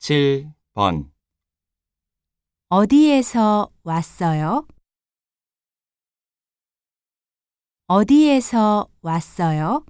7번 어디에서 왔어요? 어디에서 왔어요?